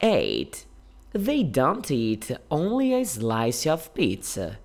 8. They don't eat only a slice of pizza.